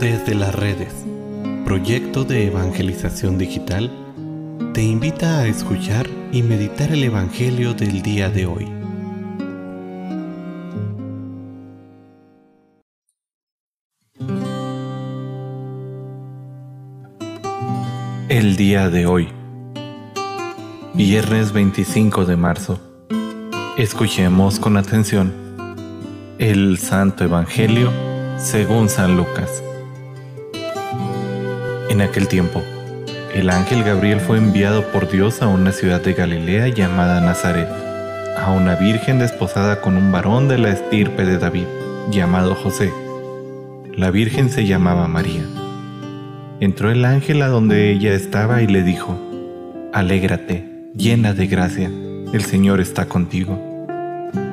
Desde las redes, proyecto de evangelización digital, te invita a escuchar y meditar el Evangelio del día de hoy. El día de hoy, viernes 25 de marzo. Escuchemos con atención el Santo Evangelio según San Lucas. En aquel tiempo, el ángel Gabriel fue enviado por Dios a una ciudad de Galilea llamada Nazaret, a una virgen desposada con un varón de la estirpe de David, llamado José. La virgen se llamaba María. Entró el ángel a donde ella estaba y le dijo, Alégrate, llena de gracia, el Señor está contigo.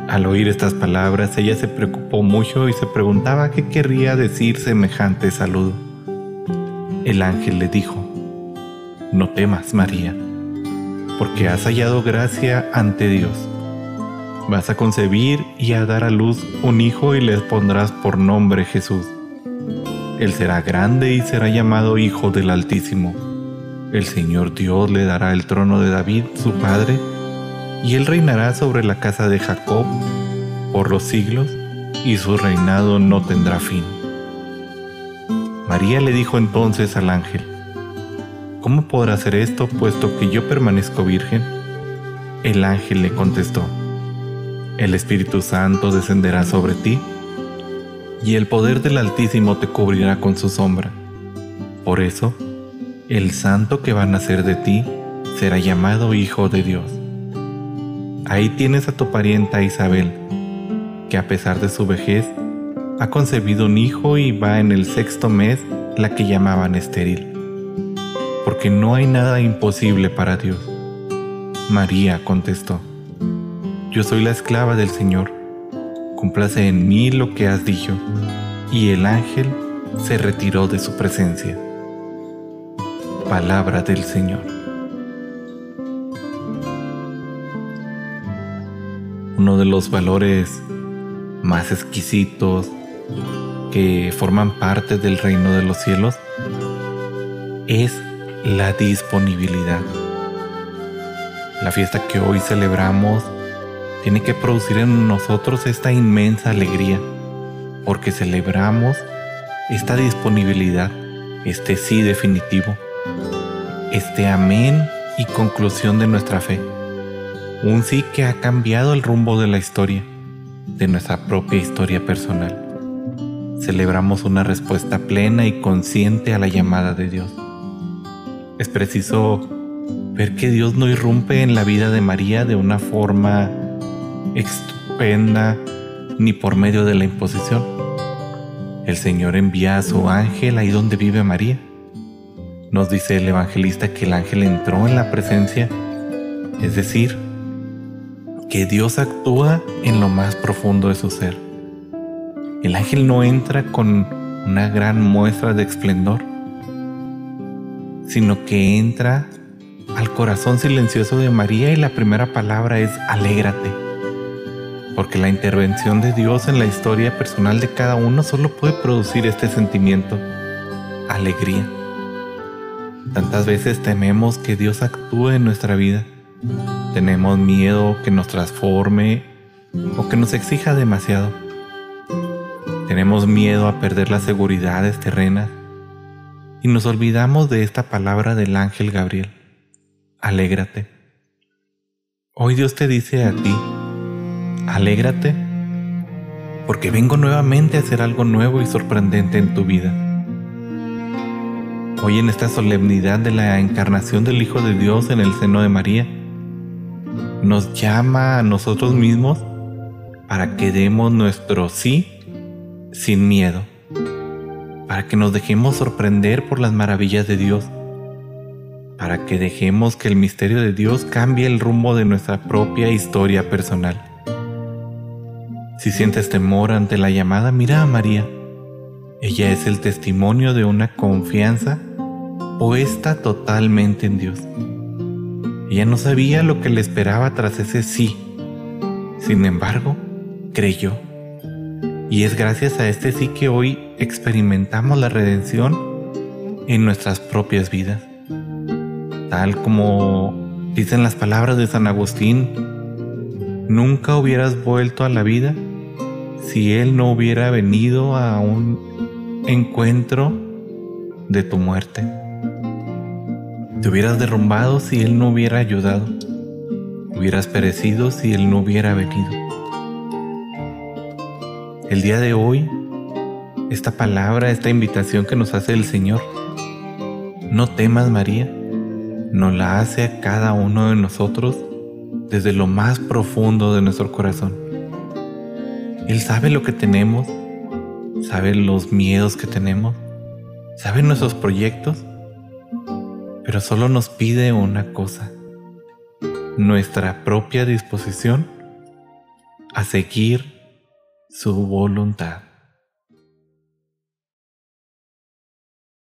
Al oír estas palabras, ella se preocupó mucho y se preguntaba qué querría decir semejante saludo. El ángel le dijo, No temas, María, porque has hallado gracia ante Dios. Vas a concebir y a dar a luz un hijo y le pondrás por nombre Jesús. Él será grande y será llamado Hijo del Altísimo. El Señor Dios le dará el trono de David, su padre, y él reinará sobre la casa de Jacob por los siglos, y su reinado no tendrá fin. María le dijo entonces al ángel, ¿Cómo podrá hacer esto puesto que yo permanezco virgen? El ángel le contestó, El Espíritu Santo descenderá sobre ti, y el poder del Altísimo te cubrirá con su sombra. Por eso, el santo que va a nacer de ti será llamado Hijo de Dios. Ahí tienes a tu parienta Isabel, que a pesar de su vejez, ha concebido un hijo y va en el sexto mes la que llamaban estéril, porque no hay nada imposible para Dios. María contestó, Yo soy la esclava del Señor, complace en mí lo que has dicho. Y el ángel se retiró de su presencia. Palabra del Señor. Uno de los valores más exquisitos que forman parte del reino de los cielos es la disponibilidad. La fiesta que hoy celebramos tiene que producir en nosotros esta inmensa alegría, porque celebramos esta disponibilidad, este sí definitivo, este amén y conclusión de nuestra fe. Un sí que ha cambiado el rumbo de la historia, de nuestra propia historia personal celebramos una respuesta plena y consciente a la llamada de Dios. Es preciso ver que Dios no irrumpe en la vida de María de una forma estupenda ni por medio de la imposición. El Señor envía a su ángel ahí donde vive María. Nos dice el evangelista que el ángel entró en la presencia, es decir, que Dios actúa en lo más profundo de su ser el ángel no entra con una gran muestra de esplendor, sino que entra al corazón silencioso de María y la primera palabra es alégrate, porque la intervención de Dios en la historia personal de cada uno solo puede producir este sentimiento, alegría. Tantas veces tememos que Dios actúe en nuestra vida. Tenemos miedo que nos transforme o que nos exija demasiado. Tenemos miedo a perder las seguridades terrenas y nos olvidamos de esta palabra del ángel Gabriel. Alégrate. Hoy Dios te dice a ti, alégrate porque vengo nuevamente a hacer algo nuevo y sorprendente en tu vida. Hoy en esta solemnidad de la encarnación del Hijo de Dios en el seno de María, nos llama a nosotros mismos para que demos nuestro sí sin miedo, para que nos dejemos sorprender por las maravillas de Dios, para que dejemos que el misterio de Dios cambie el rumbo de nuestra propia historia personal. Si sientes temor ante la llamada, mira a María. Ella es el testimonio de una confianza puesta totalmente en Dios. Ella no sabía lo que le esperaba tras ese sí. Sin embargo, creyó. Y es gracias a este sí que hoy experimentamos la redención en nuestras propias vidas. Tal como dicen las palabras de San Agustín, nunca hubieras vuelto a la vida si Él no hubiera venido a un encuentro de tu muerte. Te hubieras derrumbado si Él no hubiera ayudado. Hubieras perecido si Él no hubiera venido. El día de hoy, esta palabra, esta invitación que nos hace el Señor, no temas María, nos la hace a cada uno de nosotros desde lo más profundo de nuestro corazón. Él sabe lo que tenemos, sabe los miedos que tenemos, sabe nuestros proyectos, pero solo nos pide una cosa, nuestra propia disposición a seguir su voluntad.